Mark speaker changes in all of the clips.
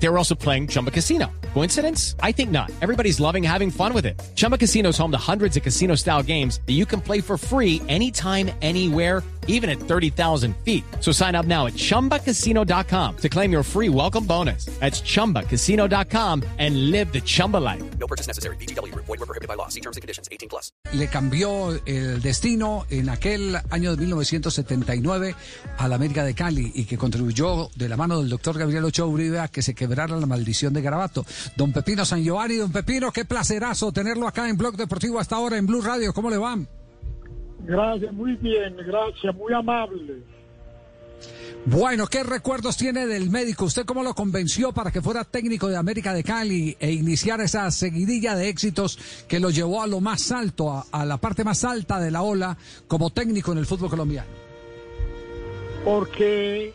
Speaker 1: They were also playing Chumba Casino. Coincidence? I think not. Everybody's loving having fun with it. Chumba Casino is home to hundreds of casino style games that you can play for free anytime, anywhere, even at 30,000 feet. So sign up now at chumbacasino.com to claim your free welcome bonus. That's chumbacasino.com and live the Chumba life.
Speaker 2: No purchase necessary. BGW. Void were prohibited by law. See terms and conditions. 18 plus.
Speaker 3: le cambió el destino en aquel año de 1979 a la América de Cali y que contribuyó de la mano del doctor Gabriel Ochoa Uribe a que se quebrara la maldición de Garabato. Don Pepino San Giovanni, don Pepino, qué placerazo tenerlo acá en Blog Deportivo hasta ahora en Blue Radio. ¿Cómo le va?
Speaker 4: Gracias, muy bien, gracias, muy amable.
Speaker 3: Bueno, ¿qué recuerdos tiene del médico? ¿Usted cómo lo convenció para que fuera técnico de América de Cali e iniciar esa seguidilla de éxitos que lo llevó a lo más alto, a, a la parte más alta de la ola como técnico en el fútbol colombiano?
Speaker 4: Porque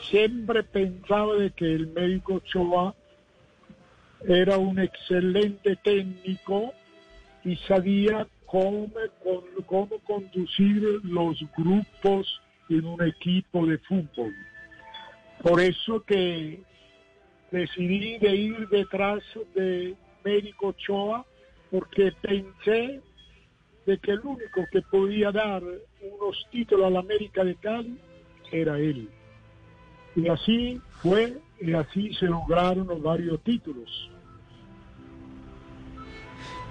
Speaker 4: siempre pensaba de que el médico Ochoa era un excelente técnico y sabía cómo, cómo conducir los grupos en un equipo de fútbol. Por eso que decidí de ir detrás de médico Ochoa porque pensé de que el único que podía dar unos títulos a la América de Cali era él. Y así fue, y así se lograron los varios títulos.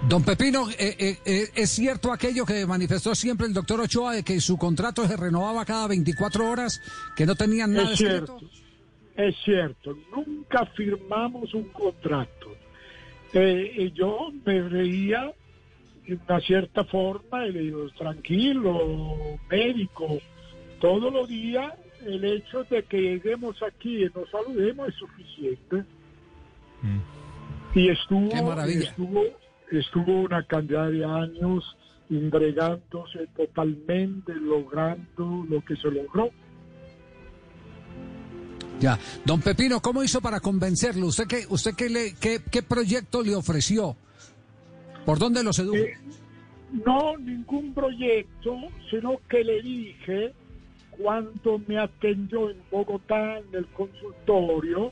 Speaker 3: Don Pepino, eh, eh, eh, ¿es cierto aquello que manifestó siempre el doctor Ochoa de que su contrato se renovaba cada 24 horas, que no tenían nada
Speaker 4: Es
Speaker 3: escrito?
Speaker 4: cierto, es cierto, nunca firmamos un contrato. Eh, y yo me reía de una cierta forma y le digo, tranquilo, médico, todos los días el hecho de que lleguemos aquí y nos saludemos es suficiente. Y estuvo,
Speaker 3: Qué maravilla.
Speaker 4: estuvo, estuvo una cantidad de años entregándose totalmente, logrando lo que se logró.
Speaker 3: Ya. Don Pepino, ¿cómo hizo para convencerlo? ¿Usted qué, usted qué, le, qué, qué proyecto le ofreció? ¿Por dónde lo sedujo?
Speaker 4: Eh, no ningún proyecto, sino que le dije cuando me atendió en Bogotá en el consultorio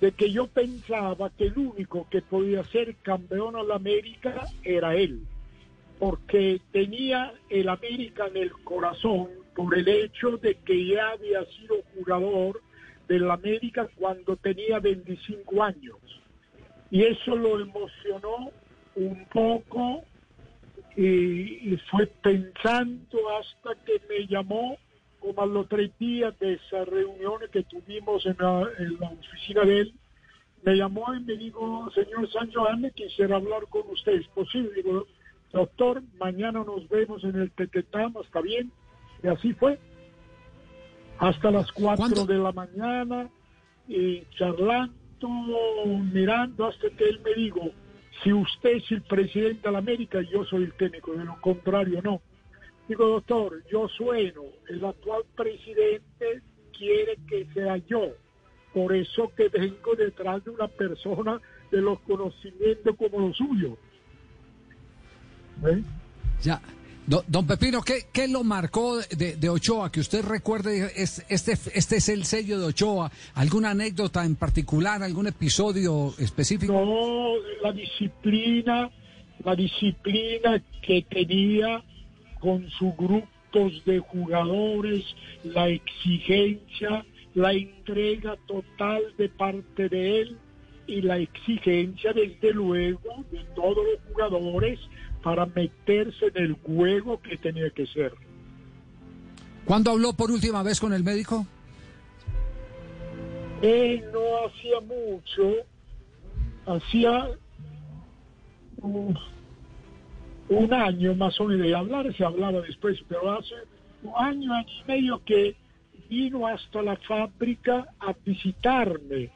Speaker 4: de que yo pensaba que el único que podía ser campeón a la América era él, porque tenía el América en el corazón por el hecho de que ya había sido jugador del América cuando tenía 25 años. Y eso lo emocionó un poco y, y fue pensando hasta que me llamó como a los tres días de esas reuniones que tuvimos en la, en la oficina de él, me llamó y me dijo, señor San Giovanni, quisiera hablar con usted, ¿es posible? Digo, doctor, mañana nos vemos en el Tequetama, ¿está bien? Y así fue. Hasta las cuatro
Speaker 3: ¿Cuándo?
Speaker 4: de la mañana, y charlando, mirando, hasta que él me dijo, si usted es el presidente de la América, yo soy el técnico, de lo contrario no. Digo, doctor, yo sueno, el actual presidente quiere que sea yo. Por eso que vengo detrás de una persona de los conocimientos como los suyos. ¿Ve?
Speaker 3: Ya. Do- don Pepino, ¿qué, qué lo marcó de, de Ochoa? Que usted recuerde, es- este, este es el sello de Ochoa. ¿Alguna anécdota en particular, algún episodio específico?
Speaker 4: No, la disciplina, la disciplina que tenía con sus grupos de jugadores, la exigencia, la entrega total de parte de él y la exigencia desde luego de todos los jugadores para meterse en el juego que tenía que ser.
Speaker 3: ¿Cuándo habló por última vez con el médico?
Speaker 4: Él no hacía mucho, hacía un, un año más o menos de hablar, se hablaba después, pero hace un año, año y medio que vino hasta la fábrica a visitarme,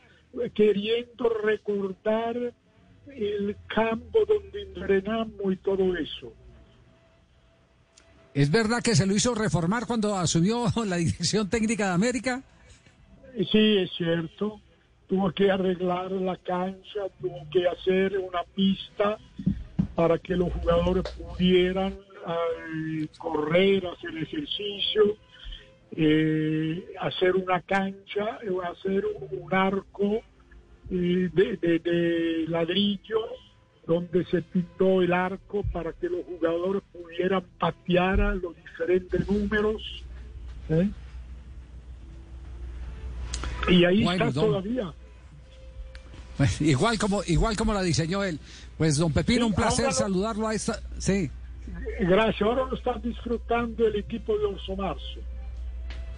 Speaker 4: queriendo recordar el campo donde entrenamos y todo eso.
Speaker 3: ¿Es verdad que se lo hizo reformar cuando asumió la dirección técnica de América?
Speaker 4: Sí, es cierto. Tuvo que arreglar la cancha, tuvo que hacer una pista para que los jugadores pudieran eh, correr, hacer ejercicio, eh, hacer una cancha, eh, hacer un arco eh, de, de- de ladrillo donde se pintó el arco para que los jugadores pudieran patear a los diferentes números. ¿eh? Y ahí
Speaker 3: Bueno,
Speaker 4: está
Speaker 3: don-
Speaker 4: todavía.
Speaker 3: Pues, igual como igual como la diseñó él. Pues don Pepino,
Speaker 4: Sí,
Speaker 3: un placer saludarlo a esta. Sí.
Speaker 4: Gracias. Ahora lo está disfrutando el equipo de Orso Marzo.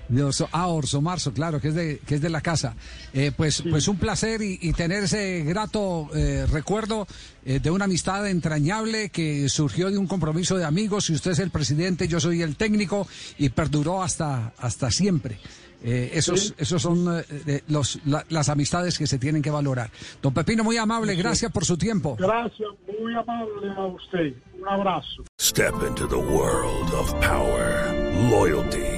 Speaker 3: De Orso, ah, Orso Marzo, claro, que es de, que es de la casa. Eh, pues, pues un placer y, y tener ese grato eh, recuerdo eh, de una amistad entrañable que surgió de un compromiso de amigos. Y usted es el presidente, yo soy el técnico y perduró hasta, hasta siempre. Eh, esos,
Speaker 4: Sí.
Speaker 3: esos son los, la- las amistades que se tienen que valorar. Don Pepino, muy amable, gracias por su tiempo.
Speaker 4: Gracias, muy amable a usted. Un abrazo.
Speaker 5: Step into the world of power, loyalty,